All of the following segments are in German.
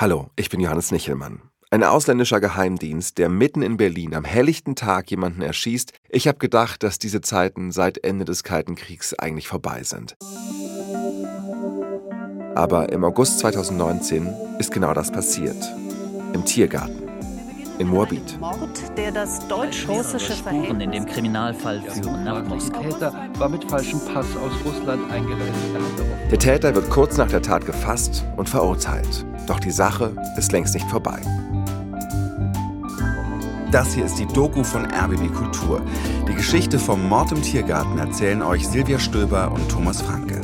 Hallo, ich bin Johannes Nichelmann. Ein ausländischer Geheimdienst, der mitten in Berlin am helllichten Tag jemanden erschießt. Ich habe gedacht, dass diese Zeiten seit Ende des Kalten Kriegs eigentlich vorbei sind. Aber im August 2019 ist genau das passiert. Im Tiergarten in Moabit. Mord, der das deutsch-russische Spuren in dem Kriminalfall führen nach Moskau. Der Täter war mit falschem Pass aus Russland eingereist. Der Täter wird kurz nach der Tat gefasst und verurteilt. Doch die Sache ist längst nicht vorbei. Das hier ist die Doku von RBB Kultur. Die Geschichte vom Mord im Tiergarten erzählen euch Silvia Stöber und Thomas Franke.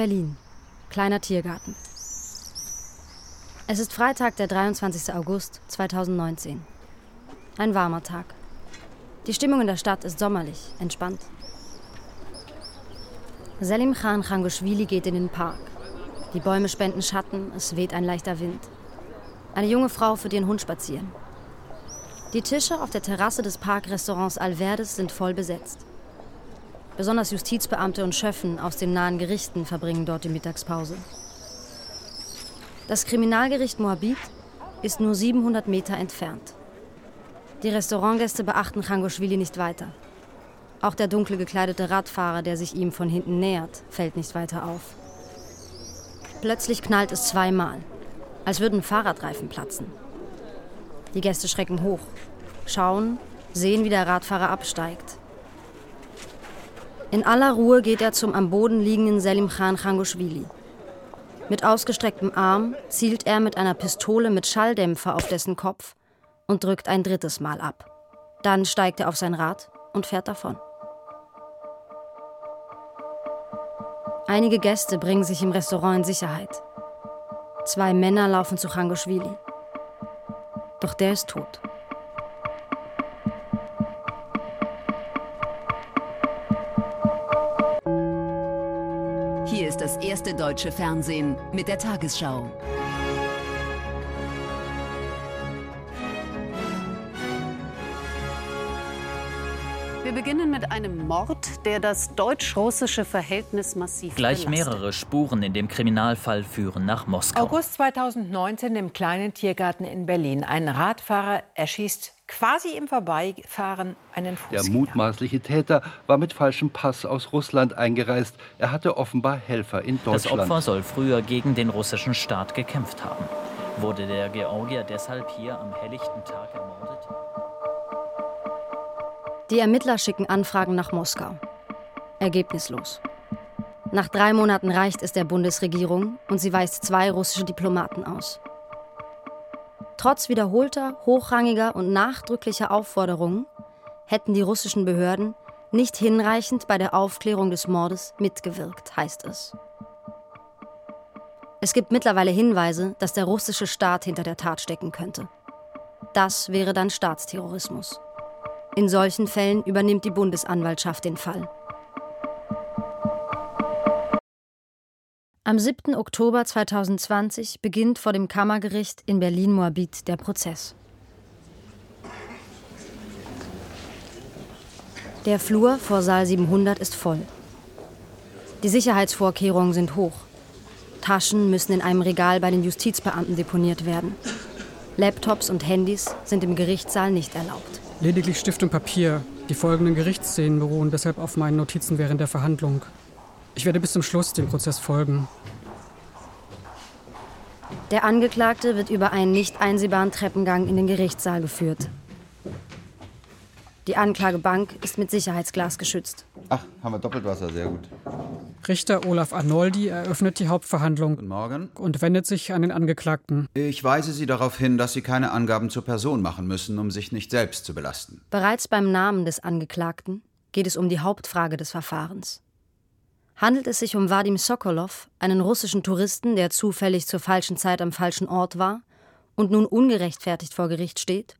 Berlin. Kleiner Tiergarten. Es ist Freitag, der 23. August 2019. Ein warmer Tag. Die Stimmung in der Stadt ist sommerlich, entspannt. Selim Khan Khangoshvili geht in den Park. Die Bäume spenden Schatten, es weht ein leichter Wind. Eine junge Frau führt ihren Hund spazieren. Die Tische auf der Terrasse des Parkrestaurants Alverdes sind voll besetzt. Besonders Justizbeamte und Schöffen aus den nahen Gerichten verbringen dort die Mittagspause. Das Kriminalgericht Moabit ist nur 700 Meter entfernt. Die Restaurantgäste beachten Changoschwili nicht weiter. Auch der dunkel gekleidete Radfahrer, der sich ihm von hinten nähert, fällt nicht weiter auf. Plötzlich knallt es zweimal, als würden Fahrradreifen platzen. Die Gäste schrecken hoch, schauen, sehen, wie der Radfahrer absteigt. In aller Ruhe geht er zum am Boden liegenden Selim Khan Khangoshvili. Mit ausgestrecktem Arm zielt er mit einer Pistole mit Schalldämpfer auf dessen Kopf und drückt ein drittes Mal ab. Dann steigt er auf sein Rad und fährt davon. Einige Gäste bringen sich im Restaurant in Sicherheit. Zwei Männer laufen zu Khangoshvili. Doch der ist tot. Das erste deutsche Fernsehen mit der Tagesschau. Wir beginnen mit einem Mord, der das deutsch-russische Verhältnis massiv Gleich belastet. mehrere Spuren in dem Kriminalfall führen nach Moskau. August 2019 im kleinen Tiergarten in Berlin. Ein Radfahrer erschießt quasi im Vorbeifahren einen Der Fußgänger. mutmaßliche Täter war mit falschem Pass aus Russland eingereist. Er hatte offenbar Helfer in Das Deutschland. Opfer soll früher gegen den russischen Staat gekämpft haben. Wurde der Georgier deshalb hier am helllichten Tag ermordet? Die Ermittler schicken Anfragen nach Moskau. Ergebnislos. Nach drei Monaten reicht es der Bundesregierung und sie weist zwei russische Diplomaten aus. Trotz wiederholter, hochrangiger und nachdrücklicher Aufforderungen hätten die russischen Behörden nicht hinreichend bei der Aufklärung des Mordes mitgewirkt, heißt es. Es gibt mittlerweile Hinweise, dass der russische Staat hinter der Tat stecken könnte. Das wäre dann Staatsterrorismus. In solchen Fällen übernimmt die Bundesanwaltschaft den Fall. Am 7. Oktober 2020 beginnt vor dem Kammergericht in Berlin-Moabit der Prozess. Der Flur vor Saal 700 ist voll. Die Sicherheitsvorkehrungen sind hoch. Taschen müssen in einem Regal bei den Justizbeamten deponiert werden. Laptops und Handys sind im Gerichtssaal nicht erlaubt. Lediglich Stift und Papier. Die folgenden Gerichtsszenen beruhen deshalb auf meinen Notizen während der Verhandlung. Ich werde bis zum Schluss dem Prozess folgen. Der Angeklagte wird über einen nicht einsehbaren Treppengang in den Gerichtssaal geführt. Die Anklagebank ist mit Sicherheitsglas geschützt. Ach, haben wir Doppeltwasser, sehr gut. Richter Olaf Arnoldi eröffnet die Hauptverhandlung Guten Morgen. und wendet sich an den Angeklagten. Ich weise Sie darauf hin, dass Sie keine Angaben zur Person machen müssen, um sich nicht selbst zu belasten. Bereits beim Namen des Angeklagten geht es um die Hauptfrage des Verfahrens. Handelt es sich um Vadim Sokolov, einen russischen Touristen, der zufällig zur falschen Zeit am falschen Ort war und nun ungerechtfertigt vor Gericht steht?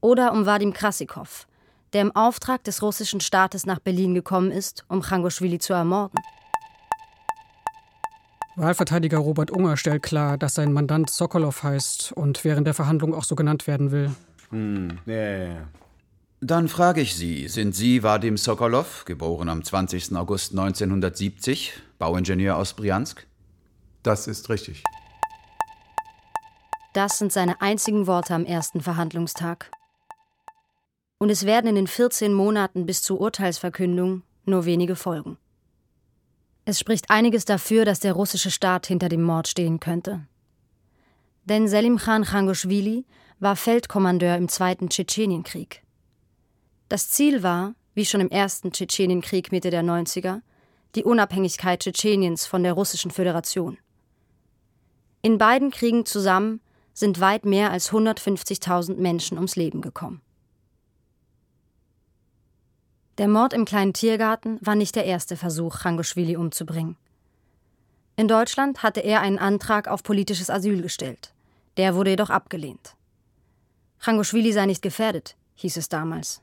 Oder um Vadim Krasikov, der im Auftrag des russischen Staates nach Berlin gekommen ist, um Changoschwili zu ermorden? Wahlverteidiger Robert Unger stellt klar, dass sein Mandant Sokolov heißt und während der Verhandlung auch so genannt werden will. Hm, ja, ja, ja. Dann frage ich Sie, sind Sie Vadim Sokolov, geboren am 20. August 1970, Bauingenieur aus Briansk? Das ist richtig. Das sind seine einzigen Worte am ersten Verhandlungstag. Und es werden in den 14 Monaten bis zur Urteilsverkündung nur wenige folgen. Es spricht einiges dafür, dass der russische Staat hinter dem Mord stehen könnte. Denn Selim Khan Khangoshvili war Feldkommandeur im Zweiten Tschetschenienkrieg. Das Ziel war, wie schon im Ersten Tschetschenienkrieg Mitte der 90er, die Unabhängigkeit Tschetscheniens von der Russischen Föderation. In beiden Kriegen zusammen sind weit mehr als 150.000 Menschen ums Leben gekommen. Der Mord im kleinen Tiergarten war nicht der erste Versuch, Changoschwili umzubringen. In Deutschland hatte er einen Antrag auf politisches Asyl gestellt. Der wurde jedoch abgelehnt. Changoschwili sei nicht gefährdet, hieß es damals.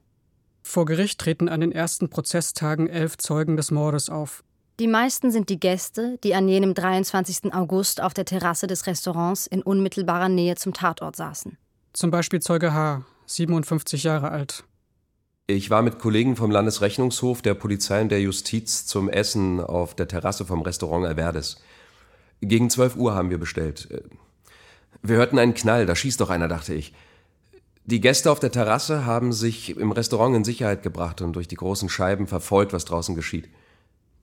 Vor Gericht treten an den ersten Prozesstagen elf Zeugen des Mordes auf. Die meisten sind die Gäste, die an jenem 23. August auf der Terrasse des Restaurants in unmittelbarer Nähe zum Tatort saßen. Zum Beispiel Zeuge H., 57 Jahre alt. Ich war mit Kollegen vom Landesrechnungshof, der Polizei und der Justiz zum Essen auf der Terrasse vom Restaurant Alverdes. Gegen 12 Uhr haben wir bestellt. Wir hörten einen Knall, da schießt doch einer, dachte ich. Die Gäste auf der Terrasse haben sich im Restaurant in Sicherheit gebracht und durch die großen Scheiben verfolgt, was draußen geschieht.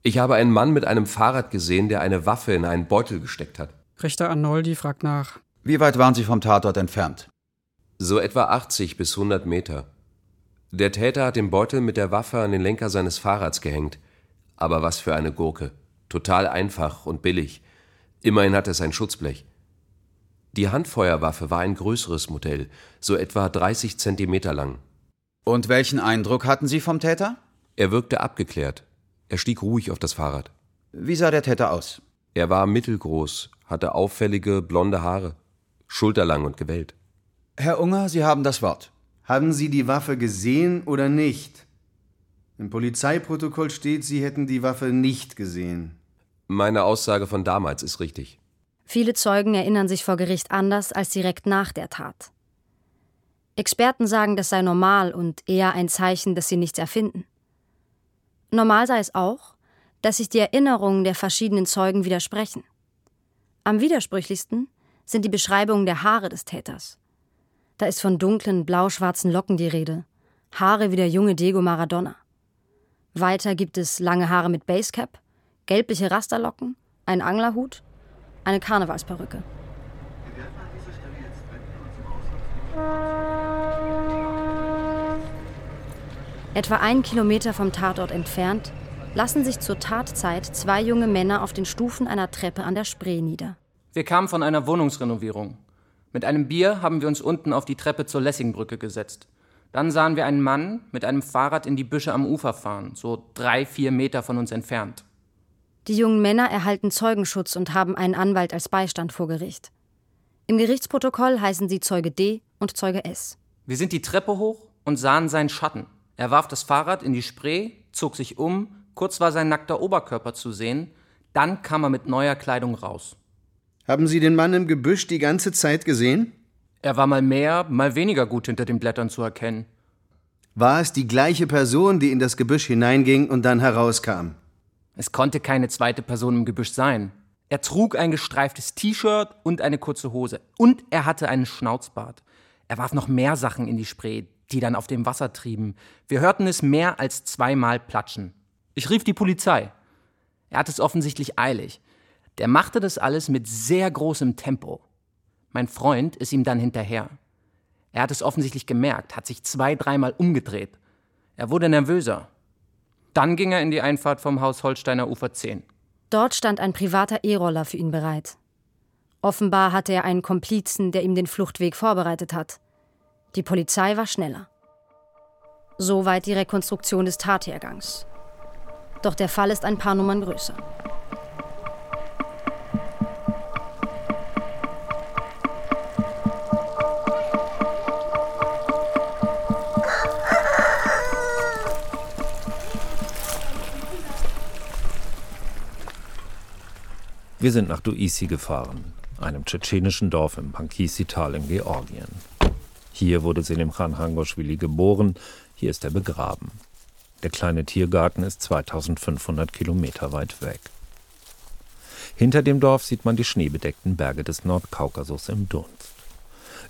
Ich habe einen Mann mit einem Fahrrad gesehen, der eine Waffe in einen Beutel gesteckt hat. Richter Arnoldi fragt nach. Wie weit waren Sie vom Tatort entfernt? So etwa 80 bis 100 Meter. Der Täter hat den Beutel mit der Waffe an den Lenker seines Fahrrads gehängt. Aber was für eine Gurke. Total einfach und billig. Immerhin hat es ein Schutzblech. Die Handfeuerwaffe war ein größeres Modell, so etwa 30 Zentimeter lang. Und welchen Eindruck hatten Sie vom Täter? Er wirkte abgeklärt. Er stieg ruhig auf das Fahrrad. Wie sah der Täter aus? Er war mittelgroß, hatte auffällige blonde Haare, schulterlang und gewellt. Herr Unger, Sie haben das Wort. Haben Sie die Waffe gesehen oder nicht? Im Polizeiprotokoll steht, Sie hätten die Waffe nicht gesehen. Meine Aussage von damals ist richtig. Viele Zeugen erinnern sich vor Gericht anders als direkt nach der Tat. Experten sagen, das sei normal und eher ein Zeichen, dass sie nichts erfinden. Normal sei es auch, dass sich die Erinnerungen der verschiedenen Zeugen widersprechen. Am widersprüchlichsten sind die Beschreibungen der Haare des Täters. Da ist von dunklen, blau-schwarzen Locken die Rede. Haare wie der junge Diego Maradona. Weiter gibt es lange Haare mit Basecap, gelbliche Rasterlocken, einen Anglerhut, eine Karnevalsperücke. Etwa einen Kilometer vom Tatort entfernt lassen sich zur Tatzeit zwei junge Männer auf den Stufen einer Treppe an der Spree nieder. Wir kamen von einer Wohnungsrenovierung. Mit einem Bier haben wir uns unten auf die Treppe zur Lessingbrücke gesetzt. Dann sahen wir einen Mann mit einem Fahrrad in die Büsche am Ufer fahren, so drei, vier Meter von uns entfernt. Die jungen Männer erhalten Zeugenschutz und haben einen Anwalt als Beistand vor Gericht. Im Gerichtsprotokoll heißen sie Zeuge D und Zeuge S. Wir sind die Treppe hoch und sahen seinen Schatten. Er warf das Fahrrad in die Spree, zog sich um, kurz war sein nackter Oberkörper zu sehen, dann kam er mit neuer Kleidung raus. Haben Sie den Mann im Gebüsch die ganze Zeit gesehen? Er war mal mehr, mal weniger gut hinter den Blättern zu erkennen. War es die gleiche Person, die in das Gebüsch hineinging und dann herauskam? Es konnte keine zweite Person im Gebüsch sein. Er trug ein gestreiftes T-Shirt und eine kurze Hose. Und er hatte einen Schnauzbart. Er warf noch mehr Sachen in die Spree, die dann auf dem Wasser trieben. Wir hörten es mehr als zweimal platschen. Ich rief die Polizei. Er hatte es offensichtlich eilig. Der machte das alles mit sehr großem Tempo. Mein Freund ist ihm dann hinterher. Er hat es offensichtlich gemerkt, hat sich zwei, dreimal umgedreht. Er wurde nervöser. Dann ging er in die Einfahrt vom Haus Holsteiner Ufer 10. Dort stand ein privater E-Roller für ihn bereit. Offenbar hatte er einen Komplizen, der ihm den Fluchtweg vorbereitet hat. Die Polizei war schneller. Soweit die Rekonstruktion des Tathergangs. Doch der Fall ist ein paar Nummern größer. Wir sind nach Duisi gefahren, einem tschetschenischen Dorf im Pankisi-Tal in Georgien. Hier wurde Selim Khan Hangoshvili geboren, Hier ist er begraben. Der kleine Tiergarten ist 2500 Kilometer weit weg. Hinter dem Dorf sieht man die schneebedeckten Berge des Nordkaukasus im Dunst.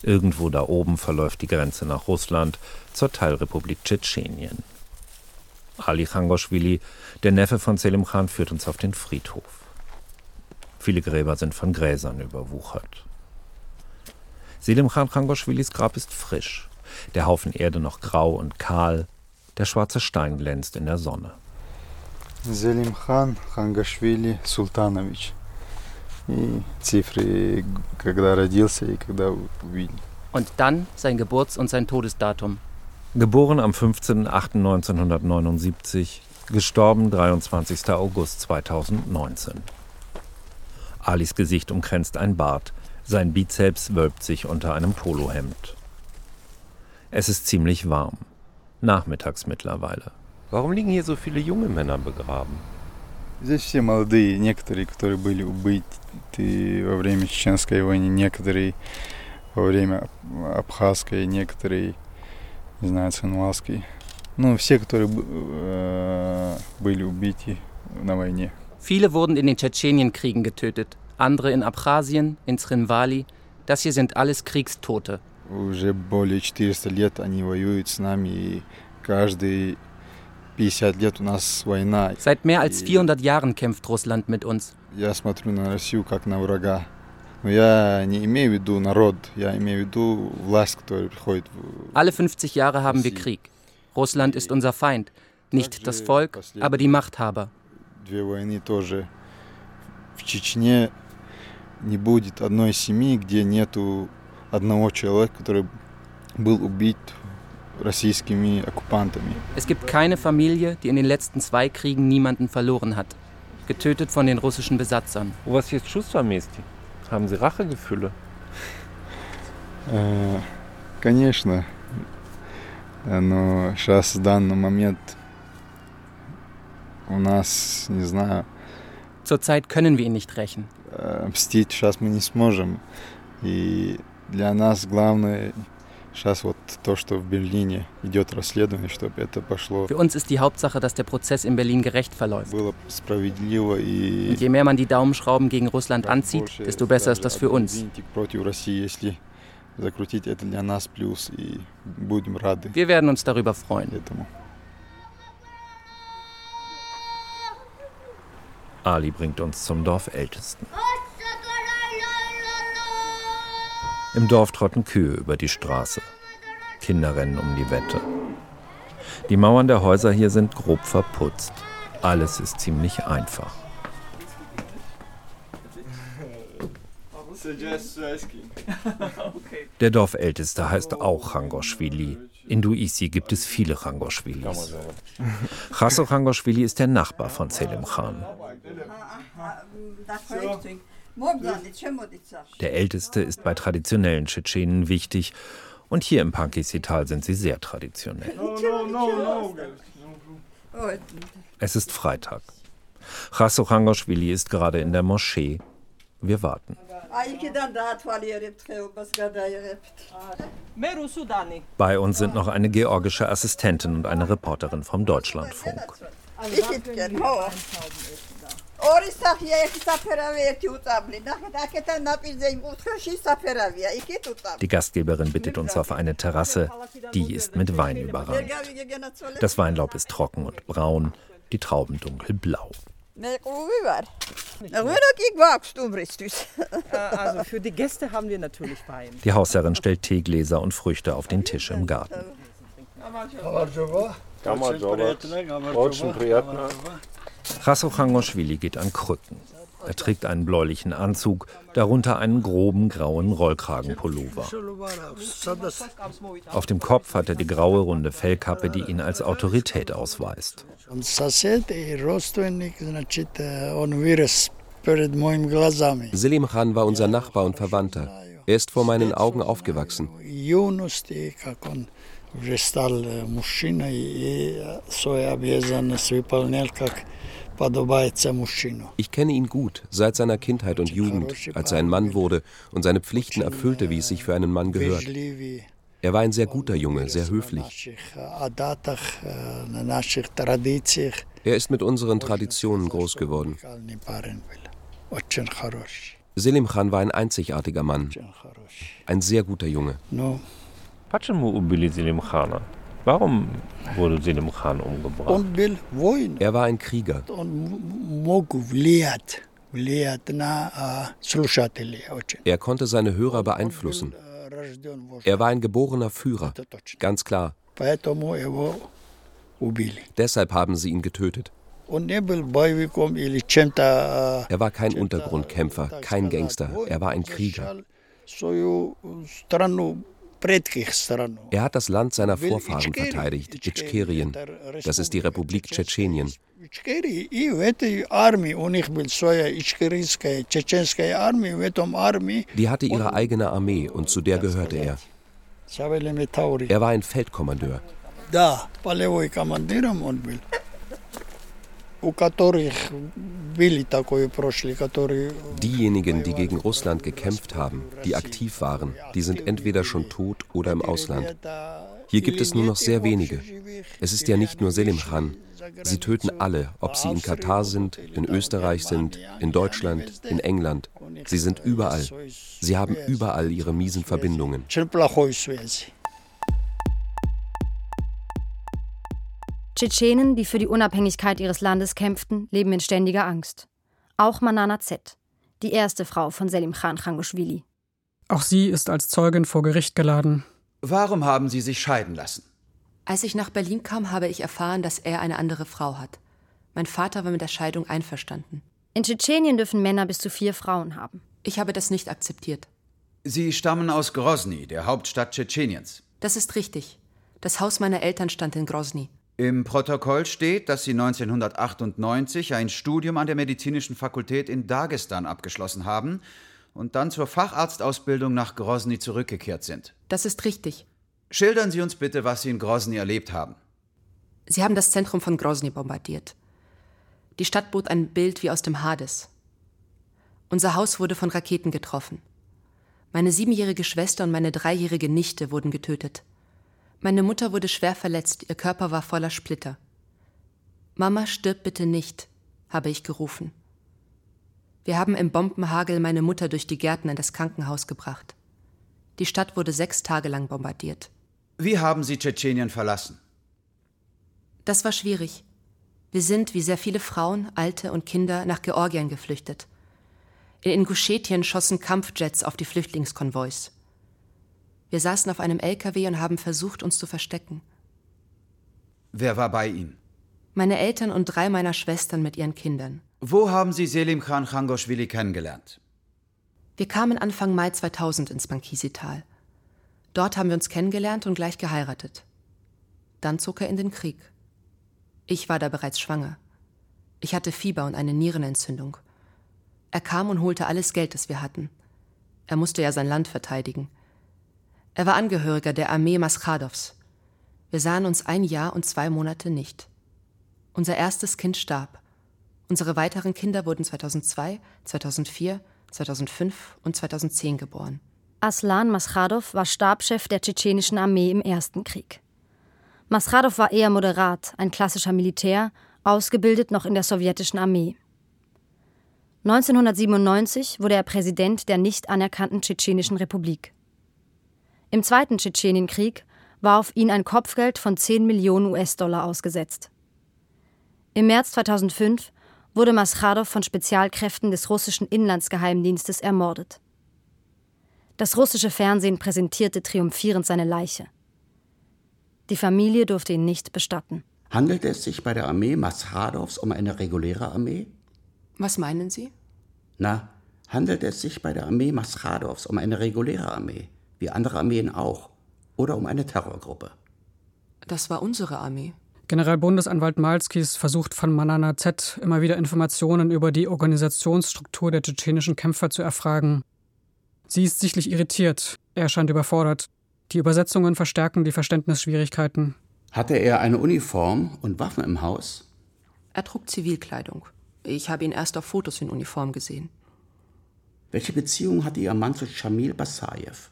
Irgendwo da oben verläuft die Grenze nach Russland zur Teilrepublik Tschetschenien. Ali Changoschwili, der Neffe von Selim Khan, führt uns auf den Friedhof. Viele Gräber sind von Gräsern überwuchert. Selim Khan Changoschwilis Grab ist frisch, der Haufen Erde noch grau und kahl, der schwarze Stein glänzt in der Sonne. Selim Khan Хангашвили Султанович. И цифры, когда родился и когда увидел. Und dann sein Geburts- und sein Todesdatum. Geboren am 15.08.1979, gestorben 23. August 2019. Alis Gesicht umkränzt ein Bart, sein Bizeps wölbt sich unter einem Polohemd. Es ist ziemlich warm. Nachmittags mittlerweile. Warum liegen hier so viele junge Männer begraben? Здесь все молодые, некоторые, которые были убиты во время Чеченской войны, некоторые во время Абхазской, некоторые, не знаю, Цинвалской. Ну, все, которые э, были убиты на войне. Viele wurden in den Tschetschenienkriegen getötet, andere in Abchasien, in Srinvali. Das hier sind alles Kriegstote. Уже более 400 лет они воюют с нами, и каждый 50 лет у нас война. Seit mehr als 400 Jahren kämpft Russland mit uns. Я смотрю на Россию как на врага. Но я не имею в виду народ, я имею в виду власть, которая приходит. Alle 50 Jahre haben wir Krieg. Russland ist unser Feind. Nicht das Volk, aber die Machthaber. Две войны тоже. В Чечне не будет одной семьи, где нету одного человека, который был убит российскими оккупантами. Es gibt keine Familie, die in den letzten zwei Kriegen niemanden verloren hat. Getötet von den russischen Besatzern. У вас есть чувства мести? Haben Sie Rachegefühle? Э, Конечно. Но сейчас в данный момент у нас, не знаю, Zurzeit können wir ihn nicht rächen. э, мстить сейчас мы не сможем. И для нас главное сейчас вот то, что в Берлине идет расследование, чтобы это пошло Für uns ist die Hauptsache, dass der Prozess in Berlin gerecht verläuft. было справедливо и Und je mehr man die Daumenschrauben gegen Russland anzieht, desto besser ist das für uns. винтик против России, если закрутить это для нас плюс, и будем рады Wir werden uns darüber freuen. этому. Ali bringt uns zum Dorfältesten. Im Dorf trotten Kühe über die Straße. Kinder rennen um die Wette. Die Mauern der Häuser hier sind grob verputzt. Alles ist ziemlich einfach. Der Dorfälteste heißt auch Changoschwili. In Duisi gibt es viele Changoschwilis. Chasso Changoschwili ist der Nachbar von Selim Khan. Der Älteste ist bei traditionellen Tschetschenen wichtig. Und hier im Pankisital sind sie sehr traditionell. Es ist Freitag. Chasso Changoschwili ist gerade in der Moschee. Wir warten. Bei uns sind noch eine georgische Assistentin und eine Reporterin vom Deutschlandfunk. Die Gastgeberin bittet uns auf eine Terrasse, die ist mit Wein überrannt. Das Weinlaub ist trocken und braun, die Trauben dunkelblau. Also für die Gäste haben wir natürlich Wein. Die Hausherrin stellt Teegläser und Früchte auf den Tisch im Garten. Chasso Changoschwili geht an Krücken. Er trägt einen bläulichen Anzug, darunter einen groben grauen Rollkragenpullover. Auf dem Kopf hat er die graue runde Fellkappe, die ihn als Autorität ausweist. Selim Khan war unser Nachbar und Verwandter. Er ist vor meinen Augen aufgewachsen. Ich kenne ihn gut, seit seiner Kindheit und Jugend, als er ein Mann wurde und seine Pflichten erfüllte, wie es sich für einen Mann gehört. Er war ein sehr guter Junge, sehr höflich. Er ist mit unseren Traditionen groß geworden. Selim Khan war ein einzigartiger Mann, ein sehr guter Junge. Warum wurde Selim Khan umgebracht? Er war ein Krieger. Er konnte seine Hörer beeinflussen. Er war ein geborener Führer, ganz klar. Deshalb haben sie ihn getötet. Er war kein Untergrundkämpfer, kein Gangster, er war ein Krieger. Er hat das Land seiner Vorfahren verteidigt, Itschkerien. Das ist die Republik Tschetschenien. Die hatte ihre eigene Armee und zu der gehörte er. Er war ein Feldkommandeur. Diejenigen, die gegen Russland gekämpft haben, die aktiv waren, die sind entweder schon tot oder im Ausland. Hier gibt es nur noch sehr wenige. Es ist ja nicht nur Selim Khan. Sie töten alle, ob sie in Katar sind, in Österreich sind, in Deutschland, in England. Sie sind überall. Sie haben überall ihre miesen Verbindungen. Tschetschenen, die für die Unabhängigkeit ihres Landes kämpften, leben in ständiger Angst. Auch Manana Z., die erste Frau von Selim Khan Khangoshvili. Auch sie ist als Zeugin vor Gericht geladen. Warum haben Sie sich scheiden lassen? Als ich nach Berlin kam, habe ich erfahren, dass er eine andere Frau hat. Mein Vater war mit der Scheidung einverstanden. In Tschetschenien dürfen Männer bis zu vier Frauen haben. Ich habe das nicht akzeptiert. Sie stammen aus Grosny, der Hauptstadt Tschetscheniens. Das ist richtig. Das Haus meiner Eltern stand in Grosny. Im Protokoll steht, dass Sie 1998 ein Studium an der Medizinischen Fakultät in Dagestan abgeschlossen haben und dann zur Facharztausbildung nach Grosny zurückgekehrt sind. Das ist richtig. Schildern Sie uns bitte, was Sie in Grosny erlebt haben. Sie haben das Zentrum von Grosny bombardiert. Die Stadt bot ein Bild wie aus dem Hades. Unser Haus wurde von Raketen getroffen. Meine siebenjährige Schwester und meine dreijährige Nichte wurden getötet. Meine Mutter wurde schwer verletzt, ihr Körper war voller Splitter. Mama, stirb bitte nicht, habe ich gerufen. Wir haben im Bombenhagel meine Mutter durch die Gärten in das Krankenhaus gebracht. Die Stadt wurde sechs Tage lang bombardiert. Wie haben Sie Tschetschenien verlassen? Das war schwierig. Wir sind, wie sehr viele Frauen, Alte und Kinder, nach Georgien geflüchtet. In Ingushetien schossen Kampfjets auf die Flüchtlingskonvois. Wir saßen auf einem LKW und haben versucht, uns zu verstecken. Wer war bei Ihnen? Meine Eltern und drei meiner Schwestern mit ihren Kindern. Wo haben Sie Selim Khan Khangoshvili kennengelernt? Wir kamen Anfang Mai 2000 ins Bankisital. Dort haben wir uns kennengelernt und gleich geheiratet. Dann zog er in den Krieg. Ich war da bereits schwanger. Ich hatte Fieber und eine Nierenentzündung. Er kam und holte alles Geld, das wir hatten. Er musste ja sein Land verteidigen. Er war Angehöriger der Armee Maschadows. Wir sahen uns ein Jahr und zwei Monate nicht. Unser erstes Kind starb. Unsere weiteren Kinder wurden 2002, 2004, 2005 und 2010 geboren. Aslan Maschadow war Stabschef der tschetschenischen Armee im Ersten Krieg. Maschadow war eher moderat, ein klassischer Militär, ausgebildet noch in der sowjetischen Armee. 1997 wurde er Präsident der nicht anerkannten Tschetschenischen Republik. Im Zweiten Tschetschenienkrieg war auf ihn ein Kopfgeld von 10 Millionen US-Dollar ausgesetzt. Im März 2005 wurde Maschadow von Spezialkräften des russischen Inlandsgeheimdienstes ermordet. Das russische Fernsehen präsentierte triumphierend seine Leiche. Die Familie durfte ihn nicht bestatten. Handelt es sich bei der Armee Maschadows um eine reguläre Armee? Was meinen Sie? Na, handelt es sich bei der Armee Maschadows um eine reguläre Armee? Wie andere Armeen auch, oder um eine Terrorgruppe. Das war unsere Armee. Generalbundesanwalt Malskis versucht von Manana Z immer wieder Informationen über die Organisationsstruktur der tschetschenischen Kämpfer zu erfragen. Sie ist sichtlich irritiert, er scheint überfordert. Die Übersetzungen verstärken die Verständnisschwierigkeiten. Hatte er eine Uniform und Waffen im Haus? Er trug Zivilkleidung. Ich habe ihn erst auf Fotos in Uniform gesehen. Welche Beziehung hatte Ihr Mann zu Shamil Basayev?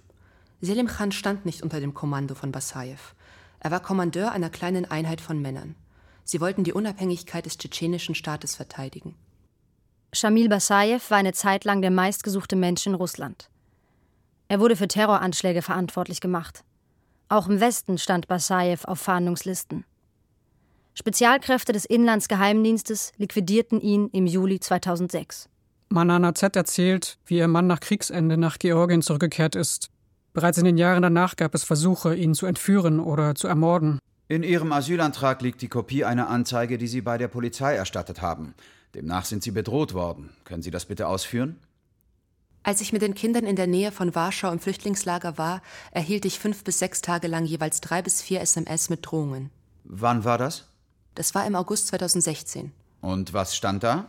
Selim Khan stand nicht unter dem Kommando von Basajew. Er war Kommandeur einer kleinen Einheit von Männern. Sie wollten die Unabhängigkeit des tschetschenischen Staates verteidigen. Shamil Basajew war eine Zeit lang der meistgesuchte Mensch in Russland. Er wurde für Terroranschläge verantwortlich gemacht. Auch im Westen stand Basajew auf Fahndungslisten. Spezialkräfte des Inlandsgeheimdienstes liquidierten ihn im Juli 2006. Manana Z erzählt, wie ihr Mann nach Kriegsende nach Georgien zurückgekehrt ist. Bereits in den Jahren danach gab es Versuche, ihn zu entführen oder zu ermorden. In Ihrem Asylantrag liegt die Kopie einer Anzeige, die Sie bei der Polizei erstattet haben. Demnach sind Sie bedroht worden. Können Sie das bitte ausführen? Als ich mit den Kindern in der Nähe von Warschau im Flüchtlingslager war, erhielt ich fünf bis sechs Tage lang jeweils drei bis vier SMS mit Drohungen. Wann war das? Das war im August 2016. Und was stand da?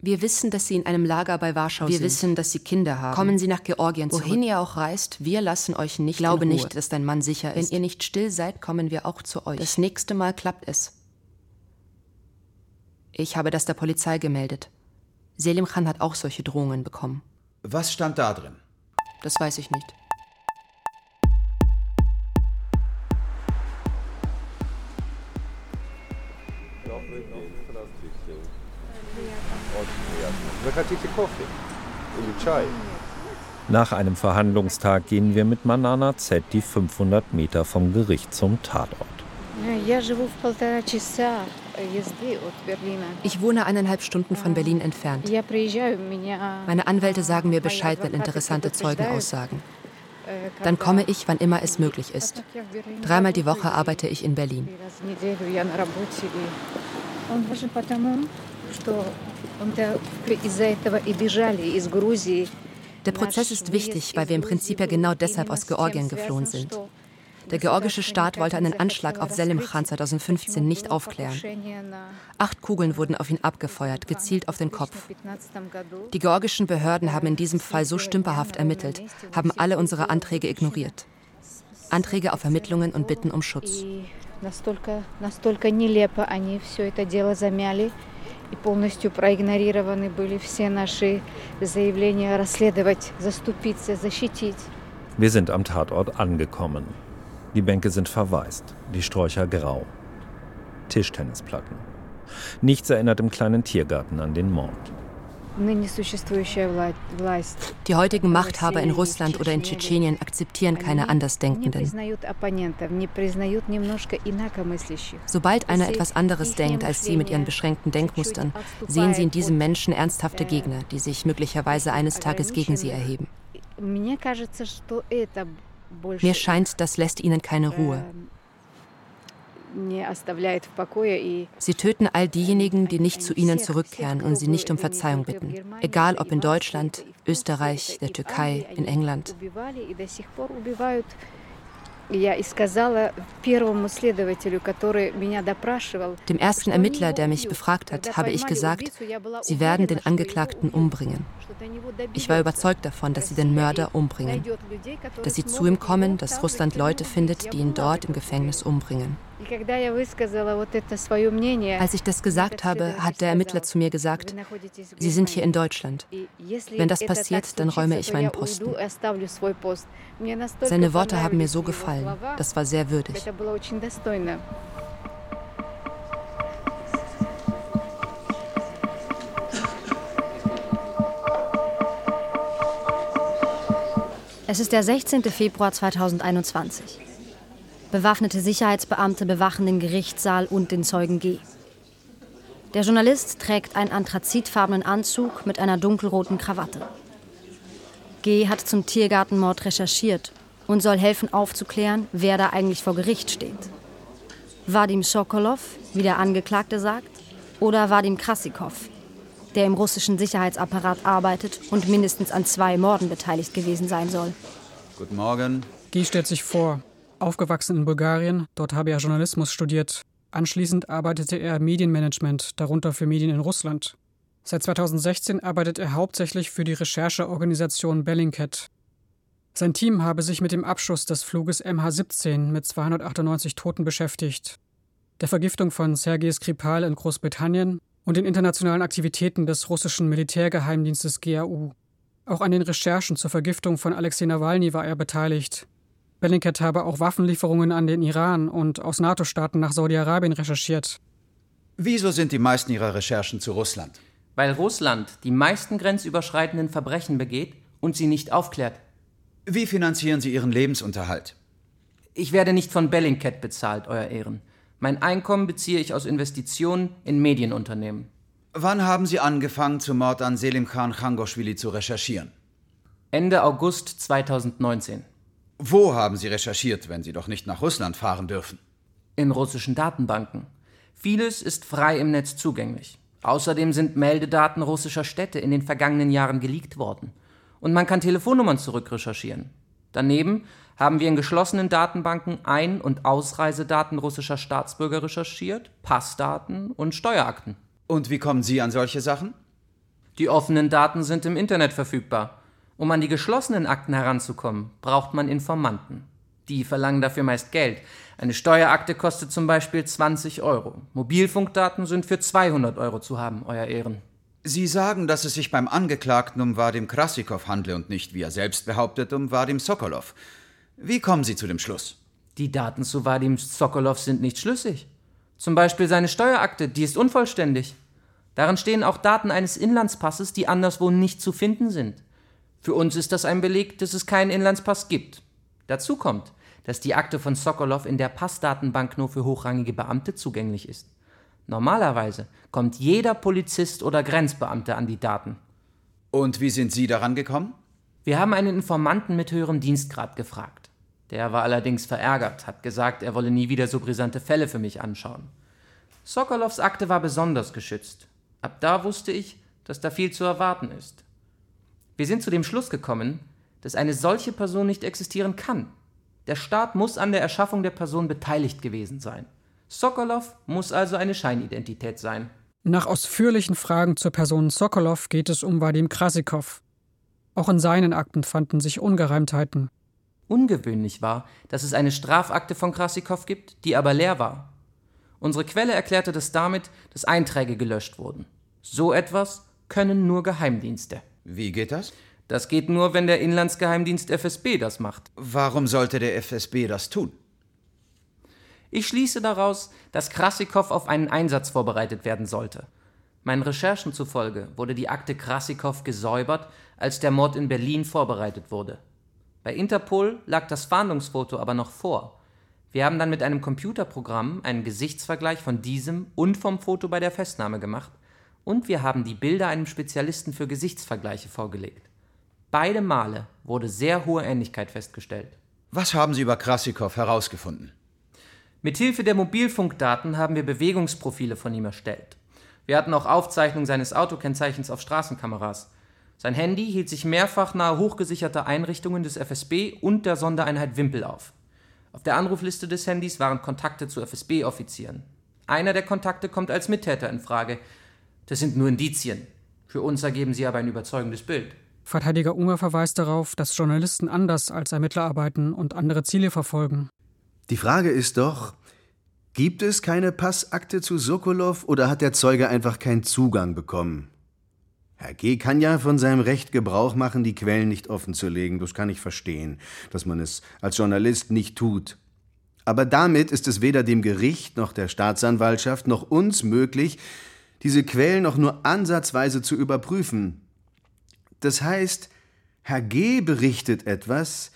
Wir wissen, dass Sie in einem Lager bei Warschau Wir sind. wissen, dass Sie Kinder haben. Kommen Sie nach Georgien zurück. Wohin ihr auch reist, wir lassen euch nicht Glaube in Ruhe. nicht, dass dein Mann sicher Wenn ist. ihr nicht still seid, kommen wir auch zu euch. Das nächste Mal klappt es. Ich habe das der Polizei gemeldet. Selim Khan hat auch solche Drohungen bekommen. Was stand da drin? Das weiß ich nicht. Nach einem Verhandlungstag gehen wir mit Manana Z die 500 Meter vom Gericht zum Tatort. Ich wohne eineinhalb Stunden von Berlin entfernt. Meine Anwälte sagen mir Bescheid, wenn interessante Zeugen aussagen. Dann komme ich, wann immer es möglich ist. Dreimal die Woche arbeite ich in Berlin. Der Prozess ist wichtig, weil wir im Prinzip ja genau deshalb aus Georgien geflohen sind. Der georgische Staat wollte einen Anschlag auf Selim Khan 2015 nicht aufklären. Acht Kugeln wurden auf ihn abgefeuert, gezielt auf den Kopf. Die georgischen Behörden haben in diesem Fall so stümperhaft ermittelt, haben alle unsere Anträge ignoriert. Anträge auf Ermittlungen und Bitten um Schutz. Настолько, настолько нелепо они все это дело замяли, и полностью проигнорированы были все наши заявления расследовать, заступиться, защитить. Wir sind am Tatort angekommen. Die Bänke sind verwaist, die Sträucher grau. Tischtennisplatten. Nichts erinnert im kleinen Tiergarten an den Mord. Die heutigen Machthaber in Russland oder in Tschetschenien akzeptieren keine Andersdenkenden. Sobald einer etwas anderes denkt als sie mit ihren beschränkten Denkmustern, sehen sie in diesem Menschen ernsthafte Gegner, die sich möglicherweise eines Tages gegen sie erheben. Mir scheint, das lässt ihnen keine Ruhe. Sie töten all diejenigen, die nicht zu ihnen zurückkehren und sie nicht um Verzeihung bitten, egal ob in Deutschland, Österreich, der Türkei, in England. Dem ersten Ermittler, der mich befragt hat, habe ich gesagt, sie werden den Angeklagten umbringen. Ich war überzeugt davon, dass sie den Mörder umbringen, dass sie zu ihm kommen, dass Russland Leute findet, die ihn dort im Gefängnis umbringen. Als ich das gesagt habe, hat der Ermittler zu mir gesagt, Sie sind hier in Deutschland. Wenn das passiert, dann räume ich meinen Posten. Seine Worte haben mir so gefallen. Das war sehr würdig. Es ist der 16. Februar 2021. Bewaffnete Sicherheitsbeamte bewachen den Gerichtssaal und den Zeugen G. Der Journalist trägt einen anthrazitfarbenen Anzug mit einer dunkelroten Krawatte. G hat zum Tiergartenmord recherchiert und soll helfen aufzuklären, wer da eigentlich vor Gericht steht. Vadim Sokolov, wie der Angeklagte sagt, oder Vadim Krasikov, der im russischen Sicherheitsapparat arbeitet und mindestens an zwei Morden beteiligt gewesen sein soll. Guten Morgen. Guy stellt sich vor, aufgewachsen in Bulgarien, dort habe er Journalismus studiert. Anschließend arbeitete er Medienmanagement, darunter für Medien in Russland. Seit 2016 arbeitet er hauptsächlich für die Rechercheorganisation Bellingcat. Sein Team habe sich mit dem Abschuss des Fluges MH17 mit 298 Toten beschäftigt, der Vergiftung von Sergei Skripal in Großbritannien und den internationalen Aktivitäten des russischen Militärgeheimdienstes GRU. Auch an den Recherchen zur Vergiftung von Alexei Nawalny war er beteiligt. Bellingcat habe auch Waffenlieferungen an den Iran und aus NATO-Staaten nach Saudi-Arabien recherchiert. Wieso sind die meisten Ihrer Recherchen zu Russland? Weil Russland die meisten grenzüberschreitenden Verbrechen begeht und sie nicht aufklärt. Wie finanzieren Sie Ihren Lebensunterhalt? Ich werde nicht von Bellingcat bezahlt, Euer Ehren. Mein Einkommen beziehe ich aus Investitionen in Medienunternehmen. Wann haben Sie angefangen, zum Mord an Selim Khan Khangoshvili zu recherchieren? Ende August 2019. Wo haben Sie recherchiert, wenn Sie doch nicht nach Russland fahren dürfen? In russischen Datenbanken. Vieles ist frei im Netz zugänglich. Außerdem sind Meldedaten russischer Städte in den vergangenen Jahren geleakt worden. Und man kann Telefonnummern zurückrecherchieren. Daneben haben wir in geschlossenen Datenbanken Ein- und Ausreisedaten russischer Staatsbürger recherchiert, Passdaten und Steuerakten. Und wie kommen Sie an solche Sachen? Die offenen Daten sind im Internet verfügbar. Um an die geschlossenen Akten heranzukommen, braucht man Informanten. Die verlangen dafür meist Geld. Eine Steuerakte kostet zum Beispiel 20 Euro. Mobilfunkdaten sind für 200 Euro zu haben, Euer Ehren. Sie sagen, dass es sich beim Angeklagten um Vadim Krasikow handle und nicht, wie er selbst behauptet, um Vadim Sokolov. Wie kommen Sie zu dem Schluss? Die Daten zu Vadim Sokolov sind nicht schlüssig. Zum Beispiel seine Steuerakte, die ist unvollständig. Darin stehen auch Daten eines Inlandspasses, die anderswo nicht zu finden sind. Für uns ist das ein Beleg, dass es keinen Inlandspass gibt. Dazu kommt, dass die Akte von Sokolov in der Passdatenbank nur für hochrangige Beamte zugänglich ist. Normalerweise kommt jeder Polizist oder Grenzbeamte an die Daten. Und wie sind Sie daran gekommen? Wir haben einen Informanten mit höherem Dienstgrad gefragt. Der war allerdings verärgert, hat gesagt, er wolle nie wieder so brisante Fälle für mich anschauen. Sokolovs Akte war besonders geschützt. Ab da wusste ich, dass da viel zu erwarten ist. Wir sind zu dem Schluss gekommen, dass eine solche Person nicht existieren kann. Der Staat muss an der Erschaffung der Person beteiligt gewesen sein. Sokolov muss also eine Scheinidentität sein. Nach ausführlichen Fragen zur Person Sokolov geht es um Vadim Krasikow. Auch in seinen Akten fanden sich Ungereimtheiten. Ungewöhnlich war, dass es eine Strafakte von Krasikow gibt, die aber leer war. Unsere Quelle erklärte das damit, dass Einträge gelöscht wurden. So etwas können nur Geheimdienste. Wie geht das? Das geht nur, wenn der Inlandsgeheimdienst FSB das macht. Warum sollte der FSB das tun? Ich schließe daraus, dass Krasikow auf einen Einsatz vorbereitet werden sollte. Meinen Recherchen zufolge wurde die Akte Krasikow gesäubert, als der Mord in Berlin vorbereitet wurde. Bei Interpol lag das Fahndungsfoto aber noch vor. Wir haben dann mit einem Computerprogramm einen Gesichtsvergleich von diesem und vom Foto bei der Festnahme gemacht und wir haben die Bilder einem Spezialisten für Gesichtsvergleiche vorgelegt. Beide Male wurde sehr hohe Ähnlichkeit festgestellt. Was haben Sie über Krasikow herausgefunden? Mithilfe der Mobilfunkdaten haben wir Bewegungsprofile von ihm erstellt. Wir hatten auch Aufzeichnungen seines Autokennzeichens auf Straßenkameras. Sein Handy hielt sich mehrfach nahe hochgesicherter Einrichtungen des FSB und der Sondereinheit Wimpel auf. Auf der Anrufliste des Handys waren Kontakte zu FSB-Offizieren. Einer der Kontakte kommt als Mittäter in Frage. Das sind nur Indizien. Für uns ergeben sie aber ein überzeugendes Bild. Verteidiger Unger verweist darauf, dass Journalisten anders als Ermittler arbeiten und andere Ziele verfolgen. Die Frage ist doch, gibt es keine Passakte zu Sokolov oder hat der Zeuge einfach keinen Zugang bekommen? Herr G. kann ja von seinem Recht Gebrauch machen, die Quellen nicht offenzulegen. Das kann ich verstehen, dass man es als Journalist nicht tut. Aber damit ist es weder dem Gericht noch der Staatsanwaltschaft noch uns möglich, diese Quellen noch nur ansatzweise zu überprüfen. Das heißt, Herr G. berichtet etwas,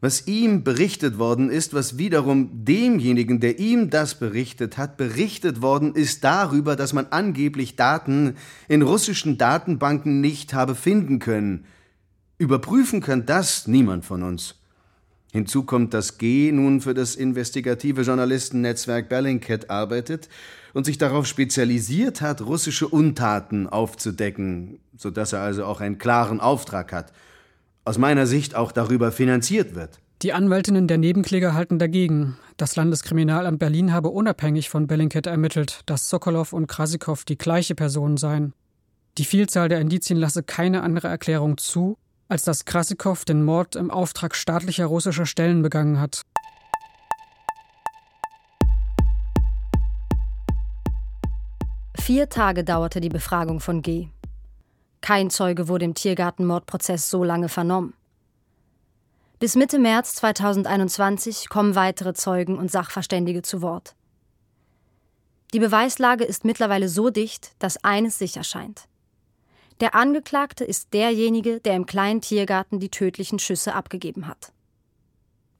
was ihm berichtet worden ist, was wiederum demjenigen, der ihm das berichtet hat, berichtet worden ist darüber, dass man angeblich Daten in russischen Datenbanken nicht habe finden können. Überprüfen kann das niemand von uns. Hinzu kommt, dass G nun für das investigative Journalistennetzwerk Bellingcat arbeitet und sich darauf spezialisiert hat, russische Untaten aufzudecken, sodass er also auch einen klaren Auftrag hat – aus meiner Sicht auch darüber finanziert wird. Die Anwältinnen der Nebenkläger halten dagegen. Das Landeskriminalamt Berlin habe unabhängig von Bellingcat ermittelt, dass Sokolov und Krasikow die gleiche Person seien. Die Vielzahl der Indizien lasse keine andere Erklärung zu, als dass Krasikow den Mord im Auftrag staatlicher russischer Stellen begangen hat. Vier Tage dauerte die Befragung von G. Kein Zeuge wurde im Tiergartenmordprozess so lange vernommen. Bis Mitte März 2021 kommen weitere Zeugen und Sachverständige zu Wort. Die Beweislage ist mittlerweile so dicht, dass eines sicher scheint. Der Angeklagte ist derjenige, der im kleinen Tiergarten die tödlichen Schüsse abgegeben hat.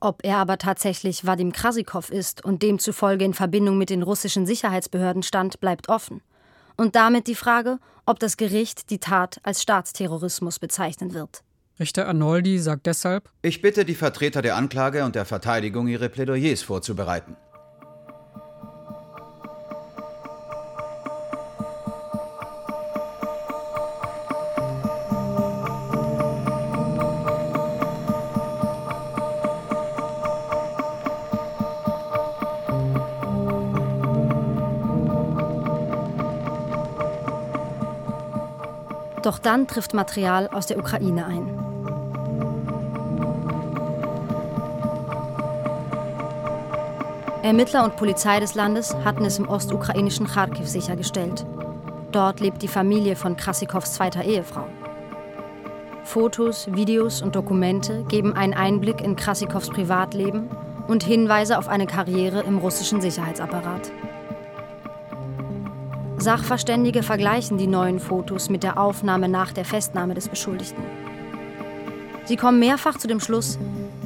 Ob er aber tatsächlich Vadim Krasikow ist und demzufolge in Verbindung mit den russischen Sicherheitsbehörden stand, bleibt offen. Und damit die Frage, ob das Gericht die Tat als Staatsterrorismus bezeichnen wird. Richter Arnoldi sagt deshalb: Ich bitte die Vertreter der Anklage und der Verteidigung, ihre Plädoyers vorzubereiten. Doch dann trifft Material aus der Ukraine ein. Ermittler und Polizei des Landes hatten es im ostukrainischen Kharkiv sichergestellt. Dort lebt die Familie von Krasikows zweiter Ehefrau. Fotos, Videos und Dokumente geben einen Einblick in Krasikows Privatleben und Hinweise auf eine Karriere im russischen Sicherheitsapparat. Sachverständige vergleichen die neuen Fotos mit der Aufnahme nach der Festnahme des Beschuldigten. Sie kommen mehrfach zu dem Schluss,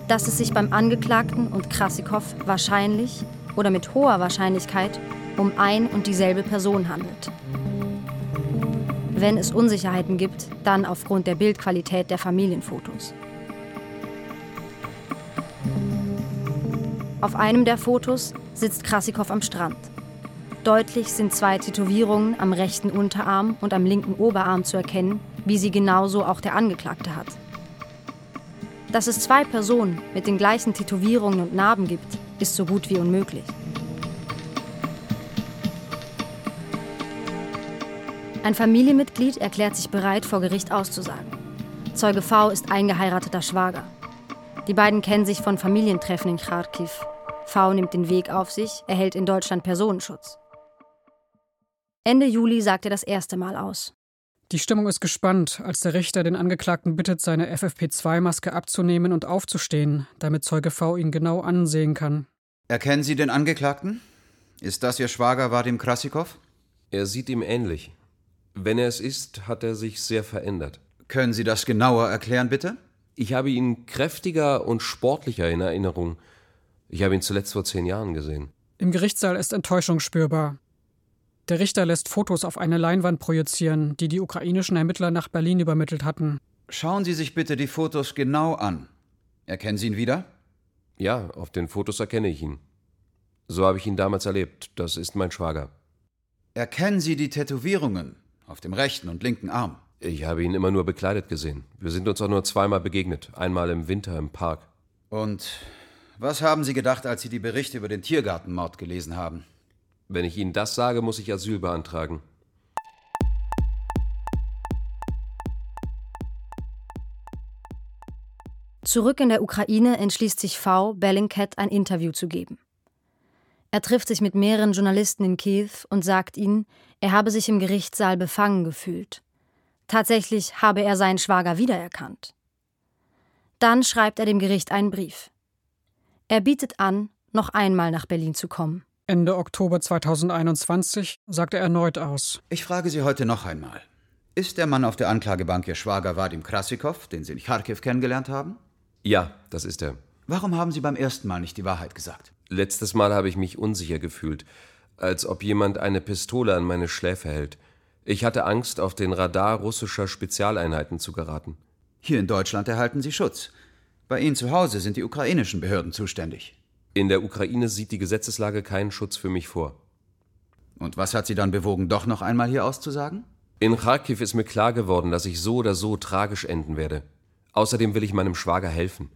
dass es sich beim Angeklagten und Krasikow wahrscheinlich oder mit hoher Wahrscheinlichkeit um ein und dieselbe Person handelt. Wenn es Unsicherheiten gibt, dann aufgrund der Bildqualität der Familienfotos. Auf einem der Fotos sitzt Krasikow am Strand. Deutlich sind zwei Tätowierungen am rechten Unterarm und am linken Oberarm zu erkennen, wie sie genauso auch der Angeklagte hat. Dass es zwei Personen mit den gleichen Tätowierungen und Narben gibt, ist so gut wie unmöglich. Ein Familienmitglied erklärt sich bereit, vor Gericht auszusagen. Zeuge V ist eingeheirateter Schwager. Die beiden kennen sich von Familientreffen in Kharkiv. V nimmt den Weg auf sich, erhält in Deutschland Personenschutz. Ende Juli sagt er das erste Mal aus. Die Stimmung ist gespannt, als der Richter den Angeklagten bittet, seine FFP2-Maske abzunehmen und aufzustehen, damit Zeuge V ihn genau ansehen kann. Erkennen Sie den Angeklagten? Ist das Ihr Schwager Vadim Krasikow? Er sieht ihm ähnlich. Wenn er es ist, hat er sich sehr verändert. Können Sie das genauer erklären, bitte? Ich habe ihn kräftiger und sportlicher in Erinnerung. Ich habe ihn zuletzt vor zehn Jahren gesehen. Im Gerichtssaal ist Enttäuschung spürbar. Der Richter lässt Fotos auf eine Leinwand projizieren, die die ukrainischen Ermittler nach Berlin übermittelt hatten. Schauen Sie sich bitte die Fotos genau an. Erkennen Sie ihn wieder? Ja, auf den Fotos erkenne ich ihn. So habe ich ihn damals erlebt. Das ist mein Schwager. Erkennen Sie die Tätowierungen auf dem rechten und linken Arm? Ich habe ihn immer nur bekleidet gesehen. Wir sind uns auch nur zweimal begegnet. Einmal im Winter im Park. Und was haben Sie gedacht, als Sie die Berichte über den Tiergartenmord gelesen haben? Wenn ich Ihnen das sage, muss ich Asyl beantragen. Zurück in der Ukraine entschließt sich V. Bellingcat ein Interview zu geben. Er trifft sich mit mehreren Journalisten in Kiew und sagt ihnen, er habe sich im Gerichtssaal befangen gefühlt. Tatsächlich habe er seinen Schwager wiedererkannt. Dann schreibt er dem Gericht einen Brief. Er bietet an, noch einmal nach Berlin zu kommen. Ende Oktober 2021 sagt er erneut aus. Ich frage Sie heute noch einmal. Ist der Mann auf der Anklagebank Ihr Schwager Vadim Krasikow, den Sie in Kharkiv kennengelernt haben? Ja, das ist er. Warum haben Sie beim ersten Mal nicht die Wahrheit gesagt? Letztes Mal habe ich mich unsicher gefühlt, als ob jemand eine Pistole an meine Schläfe hält. Ich hatte Angst, auf den Radar russischer Spezialeinheiten zu geraten. Hier in Deutschland erhalten Sie Schutz. Bei Ihnen zu Hause sind die ukrainischen Behörden zuständig. In der Ukraine sieht die Gesetzeslage keinen Schutz für mich vor. Und was hat Sie dann bewogen, doch noch einmal hier auszusagen? In Kharkiv ist mir klar geworden, dass ich so oder so tragisch enden werde. Außerdem will ich meinem Schwager helfen.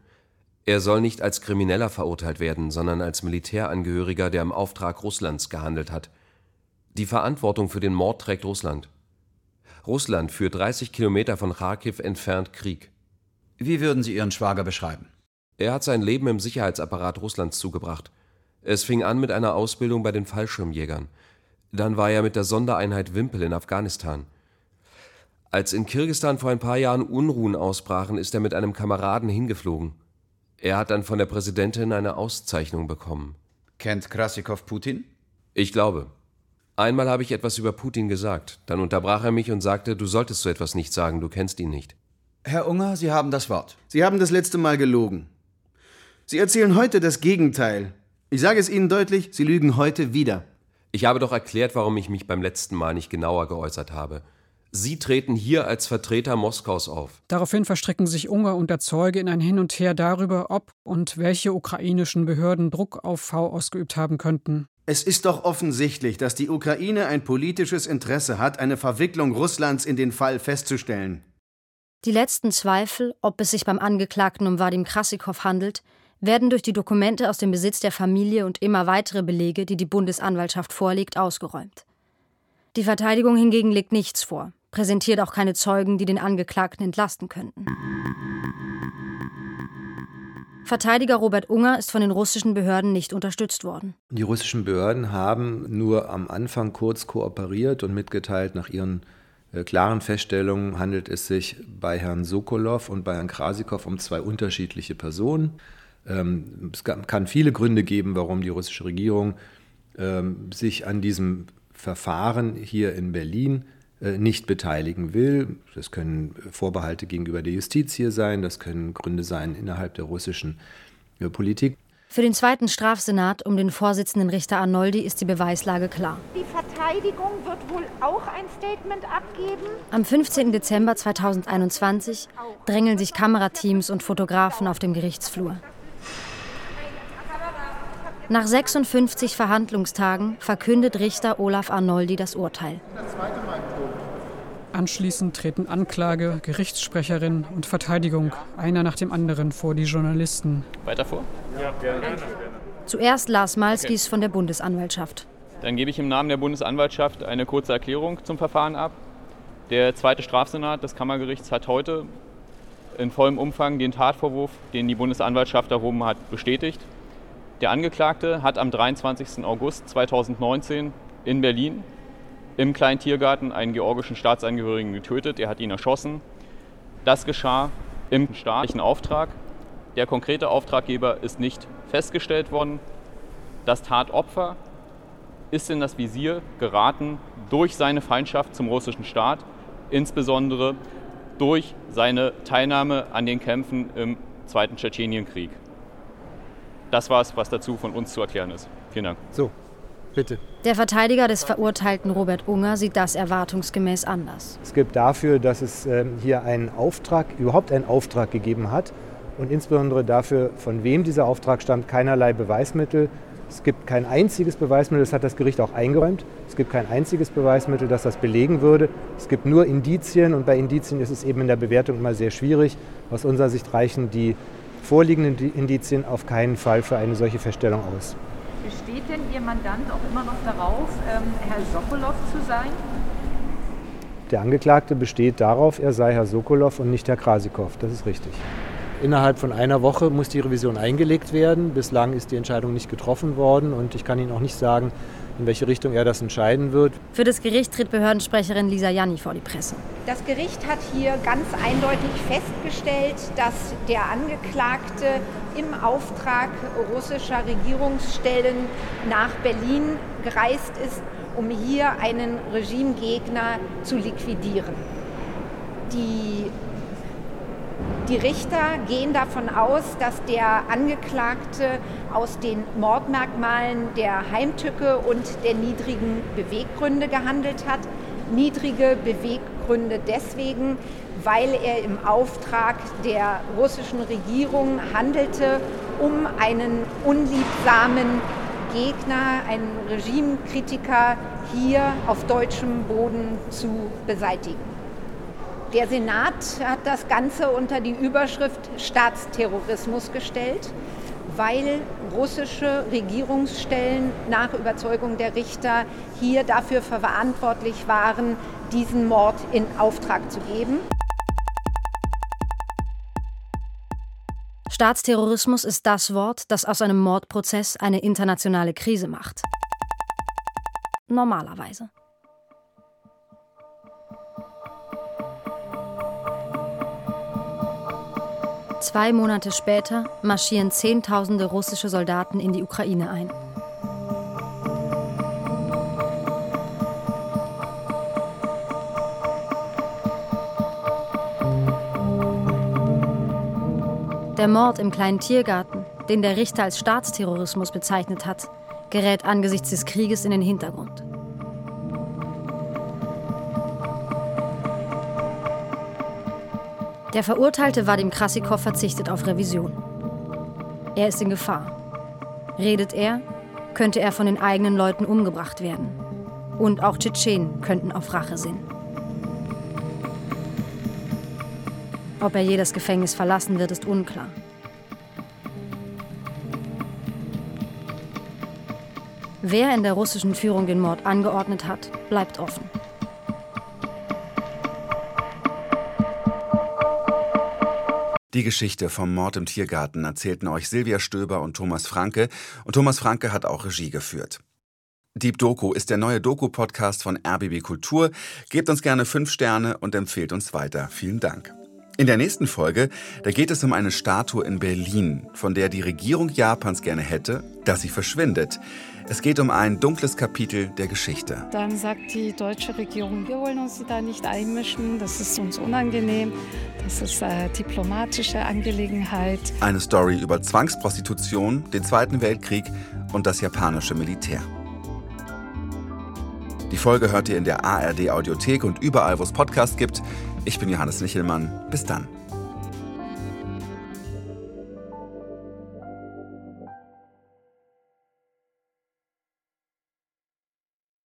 Er soll nicht als Krimineller verurteilt werden, sondern als Militärangehöriger, der im Auftrag Russlands gehandelt hat. Die Verantwortung für den Mord trägt Russland. Russland führt 30 Kilometer von Kharkiv entfernt Krieg. Wie würden Sie Ihren Schwager beschreiben? Er hat sein Leben im Sicherheitsapparat Russlands zugebracht. Es fing an mit einer Ausbildung bei den Fallschirmjägern. Dann war er mit der Sondereinheit Wimpel in Afghanistan. Als in Kirgistan vor ein paar Jahren Unruhen ausbrachen, ist er mit einem Kameraden hingeflogen. Er hat dann von der Präsidentin eine Auszeichnung bekommen. Kennt Krasikow Putin? Ich glaube. Einmal habe ich etwas über Putin gesagt. Dann unterbrach er mich und sagte, du solltest so etwas nicht sagen, du kennst ihn nicht. Herr Unger, Sie haben das Wort. Sie haben das letzte Mal gelogen. Sie erzählen heute das Gegenteil. Ich sage es Ihnen deutlich, Sie lügen heute wieder. Ich habe doch erklärt, warum ich mich beim letzten Mal nicht genauer geäußert habe. Sie treten hier als Vertreter Moskaus auf. Daraufhin verstricken sich Unger und der Zeuge in ein Hin und Her darüber, ob und welche ukrainischen Behörden Druck auf V ausgeübt haben könnten. Es ist doch offensichtlich, dass die Ukraine ein politisches Interesse hat, eine Verwicklung Russlands in den Fall festzustellen. Die letzten Zweifel, ob es sich beim Angeklagten um Wadim Krassikow handelt, werden durch die Dokumente aus dem Besitz der Familie und immer weitere Belege, die die Bundesanwaltschaft vorlegt, ausgeräumt. Die Verteidigung hingegen legt nichts vor, präsentiert auch keine Zeugen, die den Angeklagten entlasten könnten. Verteidiger Robert Unger ist von den russischen Behörden nicht unterstützt worden. Die russischen Behörden haben nur am Anfang kurz kooperiert und mitgeteilt, nach ihren äh, klaren Feststellungen handelt es sich bei Herrn Sokolov und bei Herrn Krasikow um zwei unterschiedliche Personen. Ähm, es kann viele Gründe geben, warum die russische Regierung ähm, sich an diesem Verfahren hier in Berlin äh, nicht beteiligen will. Das können Vorbehalte gegenüber der Justiz hier sein, das können Gründe sein innerhalb der russischen äh, Politik. Für den zweiten Strafsenat um den Vorsitzenden Richter Arnoldi ist die Beweislage klar. Die Verteidigung wird wohl auch ein Statement abgeben. Am 15. Dezember 2021 drängeln sich Kamerateams und Fotografen auf dem Gerichtsflur. Nach 56 Verhandlungstagen verkündet Richter Olaf Arnoldi das Urteil. Anschließend treten Anklage, Gerichtssprecherin und Verteidigung einer nach dem anderen vor die Journalisten. Weiter vor? Ja, gerne. Zuerst Lars Malskis okay. von der Bundesanwaltschaft. Dann gebe ich im Namen der Bundesanwaltschaft eine kurze Erklärung zum Verfahren ab. Der zweite Strafsenat des Kammergerichts hat heute in vollem Umfang den Tatvorwurf, den die Bundesanwaltschaft erhoben hat, bestätigt. Der Angeklagte hat am 23. August 2019 in Berlin im kleinen Tiergarten einen georgischen Staatsangehörigen getötet. Er hat ihn erschossen. Das geschah im staatlichen Auftrag. Der konkrete Auftraggeber ist nicht festgestellt worden. Das Tatopfer ist in das Visier geraten durch seine Feindschaft zum russischen Staat, insbesondere durch seine Teilnahme an den Kämpfen im Zweiten Tschetschenienkrieg. Das war es, was dazu von uns zu erklären ist. Vielen Dank. So, bitte. Der Verteidiger des Verurteilten Robert Unger sieht das erwartungsgemäß anders. Es gibt dafür, dass es ähm, hier einen Auftrag, überhaupt einen Auftrag gegeben hat und insbesondere dafür, von wem dieser Auftrag stammt, keinerlei Beweismittel. Es gibt kein einziges Beweismittel, das hat das Gericht auch eingeräumt. Es gibt kein einziges Beweismittel, das das belegen würde. Es gibt nur Indizien und bei Indizien ist es eben in der Bewertung immer sehr schwierig. Aus unserer Sicht reichen die vorliegenden Indizien auf keinen Fall für eine solche Feststellung aus. Besteht denn Ihr Mandant auch immer noch darauf, ähm, Herr Sokolow zu sein? Der Angeklagte besteht darauf, er sei Herr Sokolow und nicht Herr Krasikow. Das ist richtig. Innerhalb von einer Woche muss die Revision eingelegt werden. Bislang ist die Entscheidung nicht getroffen worden und ich kann Ihnen auch nicht sagen, in welche Richtung er das entscheiden wird. Für das Gericht tritt Behördensprecherin Lisa Janni vor die Presse. Das Gericht hat hier ganz eindeutig festgestellt, dass der Angeklagte im Auftrag russischer Regierungsstellen nach Berlin gereist ist, um hier einen Regimegegner zu liquidieren. Die die Richter gehen davon aus, dass der Angeklagte aus den Mordmerkmalen der Heimtücke und der niedrigen Beweggründe gehandelt hat. Niedrige Beweggründe deswegen, weil er im Auftrag der russischen Regierung handelte, um einen unliebsamen Gegner, einen Regimekritiker hier auf deutschem Boden zu beseitigen. Der Senat hat das Ganze unter die Überschrift Staatsterrorismus gestellt, weil russische Regierungsstellen nach Überzeugung der Richter hier dafür verantwortlich waren, diesen Mord in Auftrag zu geben. Staatsterrorismus ist das Wort, das aus einem Mordprozess eine internationale Krise macht. Normalerweise. Zwei Monate später marschieren Zehntausende russische Soldaten in die Ukraine ein. Der Mord im kleinen Tiergarten, den der Richter als Staatsterrorismus bezeichnet hat, gerät angesichts des Krieges in den Hintergrund. Der Verurteilte Vadim Krassikow verzichtet auf Revision. Er ist in Gefahr. Redet er, könnte er von den eigenen Leuten umgebracht werden. Und auch Tschetschenen könnten auf Rache sinnen. Ob er je das Gefängnis verlassen wird, ist unklar. Wer in der russischen Führung den Mord angeordnet hat, bleibt offen. Die Geschichte vom Mord im Tiergarten erzählten euch Silvia Stöber und Thomas Franke. Und Thomas Franke hat auch Regie geführt. Deep Doku ist der neue Doku-Podcast von RBB Kultur. Gebt uns gerne fünf Sterne und empfehlt uns weiter. Vielen Dank. In der nächsten Folge, da geht es um eine Statue in Berlin, von der die Regierung Japans gerne hätte, dass sie verschwindet. Es geht um ein dunkles Kapitel der Geschichte. Dann sagt die deutsche Regierung, wir wollen uns da nicht einmischen, das ist uns unangenehm, das ist eine diplomatische Angelegenheit. Eine Story über Zwangsprostitution, den Zweiten Weltkrieg und das japanische Militär. Die Folge hört ihr in der ARD Audiothek und überall, wo es Podcasts gibt. Ich bin Johannes Nichelmann. Bis dann.